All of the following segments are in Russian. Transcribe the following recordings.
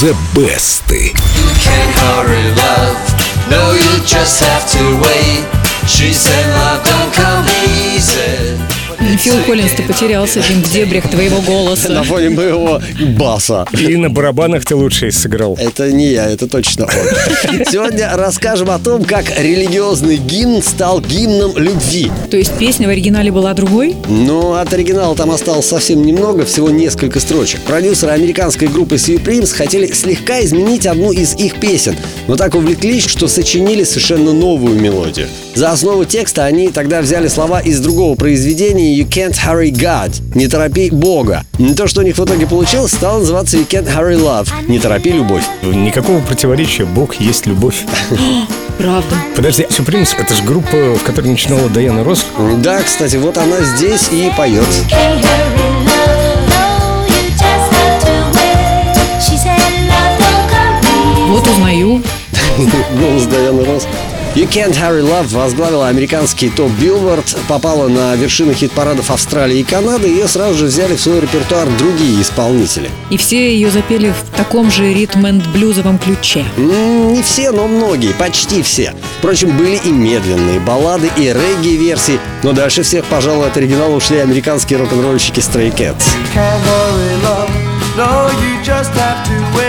The Best. You can't hurry love. No, you just have to wait. She said love don't come easy. Фил Коллинз, ты потерялся в дебрях твоего голоса. На фоне моего баса. И на барабанах ты лучше сыграл. Это не я, это точно он. Сегодня расскажем о том, как религиозный гимн стал гимном любви. То есть песня в оригинале была другой? Но от оригинала там осталось совсем немного, всего несколько строчек. Продюсеры американской группы Supremes хотели слегка изменить одну из их песен, но так увлеклись, что сочинили совершенно новую мелодию. За основу текста они тогда взяли слова из другого произведения You Can't Hurry God – «Не торопи Бога». То, что у них в итоге получилось, стало называться You Can't Hurry Love – «Не торопи любовь». Никакого противоречия, Бог есть любовь. Правда. Подожди, Сюпримс — это же группа, в которой начинала Дайана Росс. Да, кстати, вот она здесь и поет. Вот узнаю. Росс. You Can't Hurry Love возглавила американский топ Billboard, попала на вершины хит-парадов Австралии и Канады, и ее сразу же взяли в свой репертуар другие исполнители. И все ее запели в таком же ритм-энд-блюзовом ключе. М, Не все, но многие, почти все. Впрочем, были и медленные баллады, и регги-версии, но дальше всех, пожалуй, от оригинала ушли американские рок-н-ролльщики Stray Cats. Can't hurry, love. No, you just have to wait.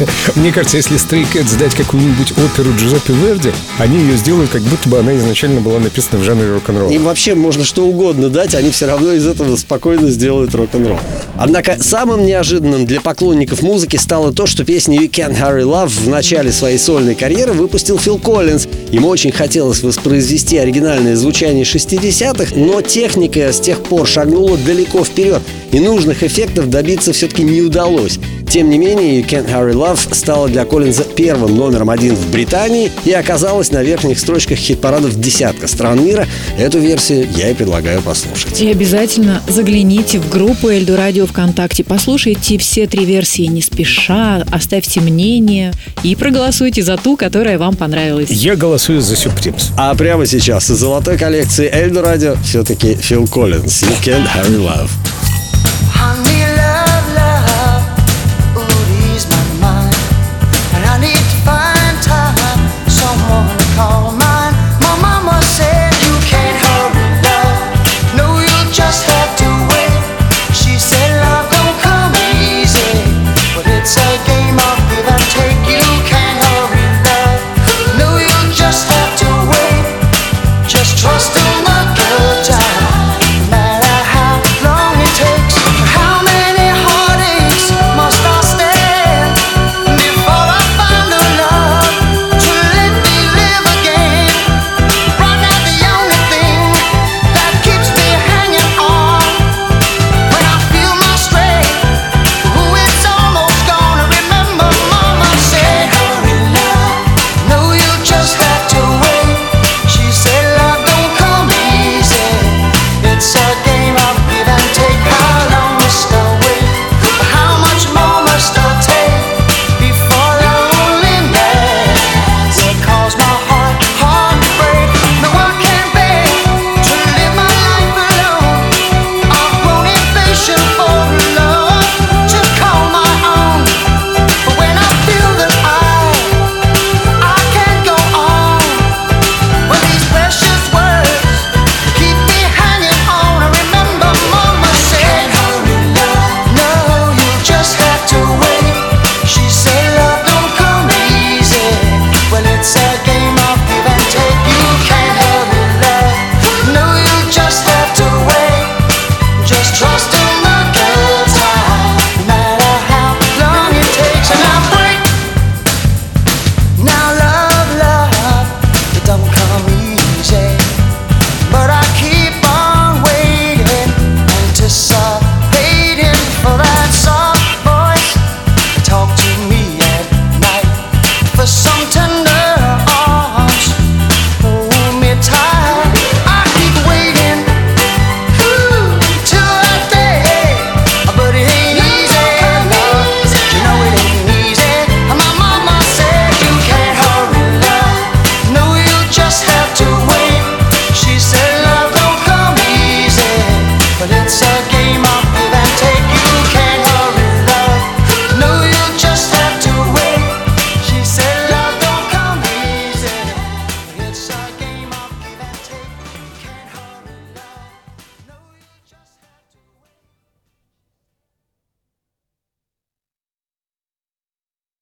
Мне кажется, если Stray Cats дать какую-нибудь оперу Джузеппе Верди, они ее сделают, как будто бы она изначально была написана в жанре рок-н-ролл. Им вообще можно что угодно дать, они все равно из этого спокойно сделают рок-н-ролл. Однако самым неожиданным для поклонников музыки стало то, что песню You Can't Hurry Love в начале своей сольной карьеры выпустил Фил Коллинз. Ему очень хотелось воспроизвести оригинальное звучание 60-х, но техника с тех пор шагнула далеко вперед, и нужных эффектов добиться все-таки не удалось. Тем не менее, You Can't Hurry Love стала для Коллинза первым номером один в Британии и оказалась на верхних строчках хит-парадов десятка стран мира. Эту версию я и предлагаю послушать. И обязательно загляните в группу Эльду Радио ВКонтакте, послушайте все три версии не спеша, оставьте мнение и проголосуйте за ту, которая вам понравилась. Я голосую за Сюпримс. А прямо сейчас из золотой коллекции Эльдо Радио все-таки Фил Коллинз You Can't Hurry Love. when it's a game of that's okay.